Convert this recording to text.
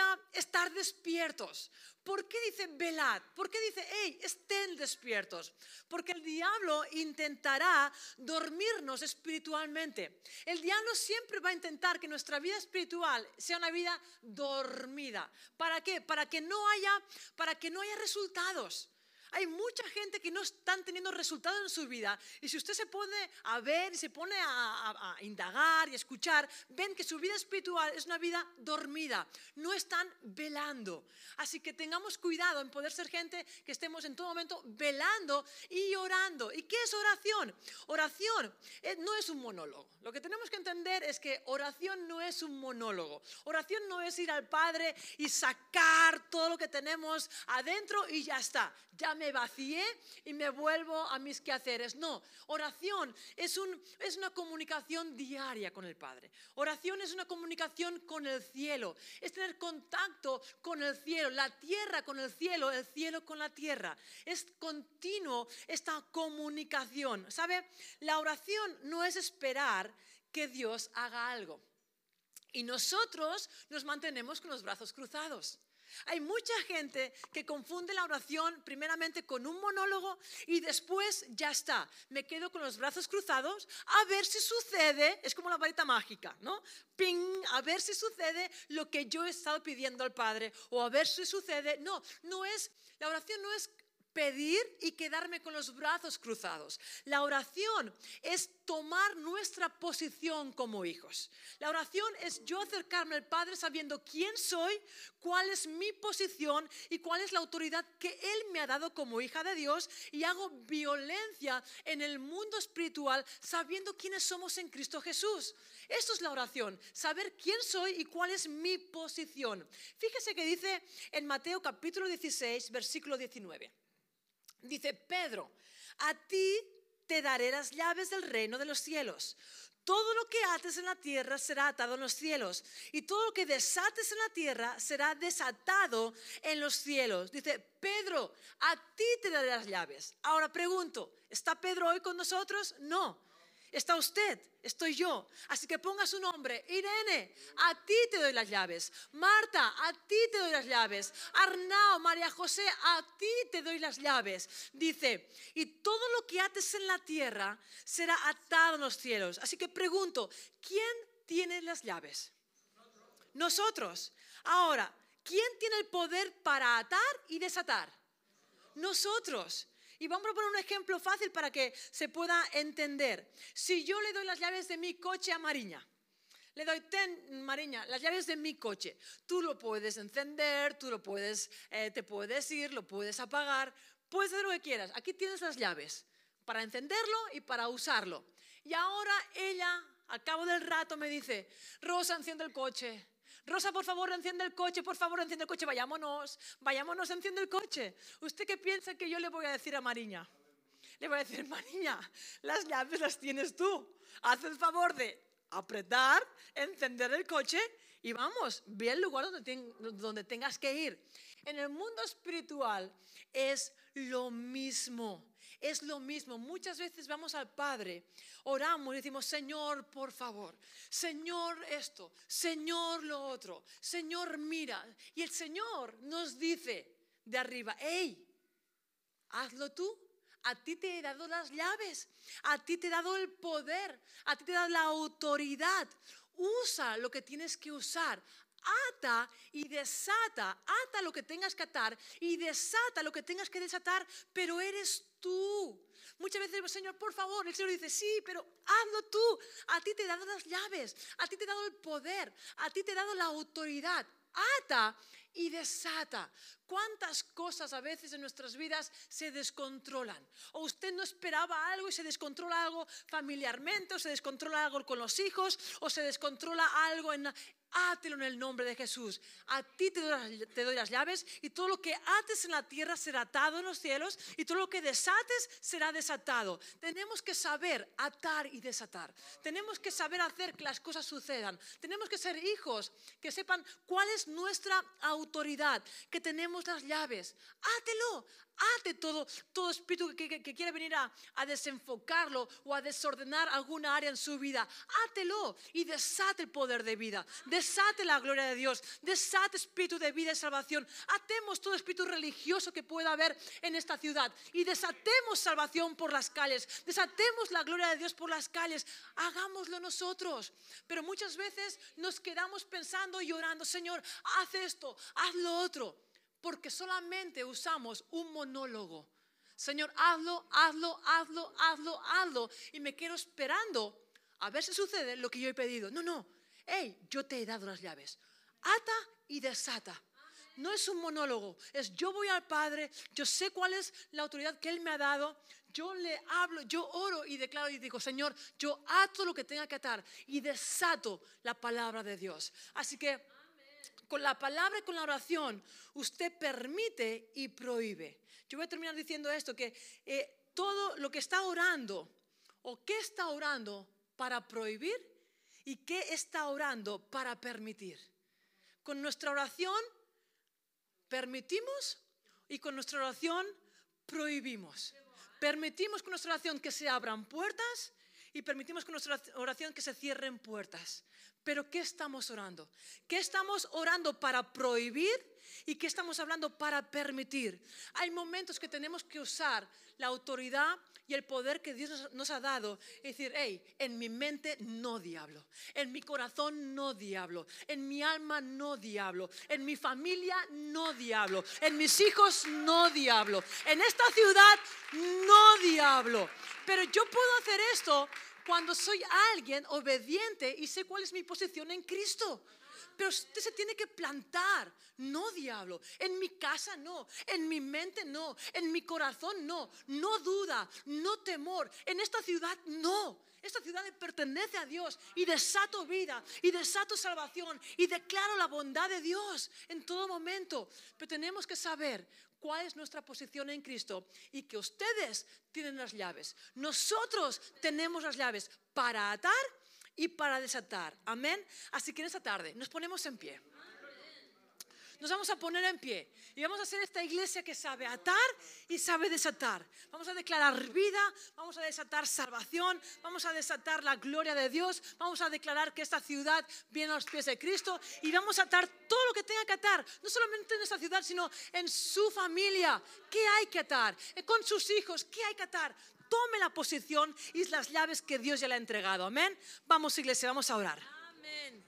significa estar despiertos. ¿Por qué dice velad? ¿Por qué dice, hey, estén despiertos? Porque el diablo intentará dormirnos espiritualmente. El diablo siempre va a intentar que nuestra vida espiritual sea una vida dormida. ¿Para qué? Para que no haya, para que no haya resultados. Hay mucha gente que no están teniendo resultados en su vida. Y si usted se pone a ver y se pone a, indagar y escuchar, ven que su vida espiritual es una vida dormida. No están velando. Así que tengamos cuidado en poder ser gente que estemos en todo momento velando y orando. ¿Y qué es oración? Oración eh, no es un monólogo. Lo que tenemos que entender es que oración no es un monólogo. Oración no es ir al Padre y sacar todo lo que tenemos adentro y ya está. Me vacié y me vuelvo a mis quehaceres. No, oración es, un, es una comunicación diaria con el Padre. Oración es una comunicación con el cielo, es tener contacto con el cielo, la tierra con el cielo, el cielo con la tierra. Es continuo esta comunicación. ¿Sabe? La oración no es esperar que Dios haga algo. Y nosotros nos mantenemos con los brazos cruzados. Hay mucha gente que confunde la oración primeramente con un monólogo y después ya está. Me quedo con los brazos cruzados a ver si sucede, es como la varita mágica, ¿no? Ping, a ver si sucede lo que yo he estado pidiendo al Padre o a ver si sucede. No, no es, la oración no es pedir y quedarme con los brazos cruzados. La oración es tomar nuestra posición como hijos. La oración es yo acercarme al Padre sabiendo quién soy, cuál es mi posición y cuál es la autoridad que Él me ha dado como hija de Dios y hago violencia en el mundo espiritual sabiendo quiénes somos en Cristo Jesús. Esto es la oración, saber quién soy y cuál es mi posición. Fíjese que dice en Mateo capítulo 16, versículo 19. Dice Pedro, a ti te daré las llaves del reino de los cielos. Todo lo que ates en la tierra será atado en los cielos y todo lo que desates en la tierra será desatado en los cielos. Dice, Pedro, a ti te daré las llaves. Ahora pregunto, ¿está Pedro hoy con nosotros? No. Está usted, estoy yo. Así que ponga su nombre. Irene, a ti te doy las llaves. Marta, a ti te doy las llaves. Arnao, María José, a ti te doy las llaves. Dice, y todo lo que ates en la tierra será atado en los cielos. Así que pregunto, ¿quién tiene las llaves? Nosotros. Ahora, ¿quién tiene el poder para atar y desatar? Nosotros. Y vamos a poner un ejemplo fácil para que se pueda entender. Si yo le doy las llaves de mi coche a Mariña, le doy, ten, Mariña, las llaves de mi coche. Tú lo puedes encender, tú lo puedes, eh, te puedes ir, lo puedes apagar, puedes hacer lo que quieras. Aquí tienes las llaves para encenderlo y para usarlo. Y ahora ella, al cabo del rato, me dice, Rosa, enciende el coche. Rosa, por favor, enciende el coche, por favor, enciende el coche, vayámonos, vayámonos, enciende el coche. ¿Usted qué piensa que yo le voy a decir a Mariña? Le voy a decir, Mariña, las llaves las tienes tú. Haz el favor de apretar, encender el coche y vamos, ve el lugar donde, donde tengas que ir. En el mundo espiritual es lo mismo. Es lo mismo. Muchas veces vamos al Padre, oramos y decimos, Señor, por favor, Señor esto, Señor lo otro, Señor mira. Y el Señor nos dice de arriba, hey, hazlo tú. A ti te he dado las llaves, a ti te he dado el poder, a ti te he dado la autoridad. Usa lo que tienes que usar ata y desata, ata lo que tengas que atar y desata lo que tengas que desatar, pero eres tú. Muchas veces decimos, Señor, por favor, el Señor dice, sí, pero hazlo tú. A ti te he dado las llaves, a ti te he dado el poder, a ti te he dado la autoridad. Ata y desata. ¿Cuántas cosas a veces en nuestras vidas se descontrolan? O usted no esperaba algo y se descontrola algo familiarmente, o se descontrola algo con los hijos, o se descontrola algo en, átelo en el nombre de Jesús. A ti te doy, las llaves y todo lo que ates en la tierra será atado en los cielos y todo lo que desates será desatado. Tenemos que saber atar y desatar. Tenemos que saber hacer que las cosas sucedan. Tenemos que ser hijos que sepan cuál es nuestra autoridad, que tenemos las llaves. Átelo, ate todo, todo espíritu que, que, quiere venir a, a, desenfocarlo o a desordenar alguna área en su vida. Átelo y desate el poder de vida, desate la gloria de Dios, desate espíritu de vida y salvación. Atemos todo espíritu religioso que pueda haber en esta ciudad y desatemos salvación por las calles, desatemos la gloria de Dios por las calles. Hagámoslo nosotros. Pero muchas veces nos quedamos pensando y orando, Señor, haz esto, haz lo otro, porque solamente usamos un monólogo. Señor, hazlo, hazlo, hazlo, hazlo, hazlo. Y me quedo esperando a ver si sucede lo que yo he pedido. No, no. Hey, yo te he dado las llaves. Ata y desata. No es un monólogo, es yo voy al Padre, yo sé cuál es la autoridad que Él me ha dado, yo le hablo, yo oro y declaro y digo, Señor, yo ato lo que tenga que atar y desato la palabra de Dios. Así que con la palabra y con la oración, usted permite y prohíbe. Yo voy a terminar diciendo esto, que eh, todo lo que está orando, o qué está orando para prohibir y qué está orando para permitir. Con nuestra oración permitimos y con nuestra oración prohibimos. Permitimos con nuestra oración que se abran puertas y permitimos con nuestra oración que se cierren puertas. Pero ¿qué estamos orando? ¿Qué estamos orando para prohibir y qué estamos hablando para permitir? Hay momentos que tenemos que usar la autoridad y el poder que Dios nos ha dado y decir, hey, en mi mente no diablo, en mi corazón no diablo, en mi alma no diablo, en mi familia no diablo, en mis hijos no diablo, en esta ciudad no diablo. Pero yo puedo hacer esto cuando soy alguien obediente y sé cuál es mi posición en Cristo. Pero usted se tiene que plantar, no diablo. En mi casa no, en mi mente no, en mi corazón no, no duda, no temor. En esta ciudad no. Esta ciudad pertenece a Dios y desato vida y desato salvación y declaro la bondad de Dios en todo momento. Pero tenemos que saber cuál es nuestra posición en Cristo y que ustedes tienen las llaves. Nosotros tenemos las llaves para atar y para desatar. Amén. Así que en esta tarde nos ponemos en pie. Nos vamos a poner en pie y vamos a hacer esta iglesia que sabe atar y sabe desatar. Vamos a declarar vida, vamos a desatar salvación, vamos a desatar la gloria de Dios, vamos a declarar que esta ciudad viene a los pies de Cristo y vamos a atar todo lo que tenga que atar, no solamente en esta ciudad, sino en su familia. ¿Qué hay que atar? Eh, con sus hijos, ¿qué hay que atar? tome la posición y las llaves que Dios ya le ha entregado. Amén. Vamos, iglesia, vamos a orar. Amén.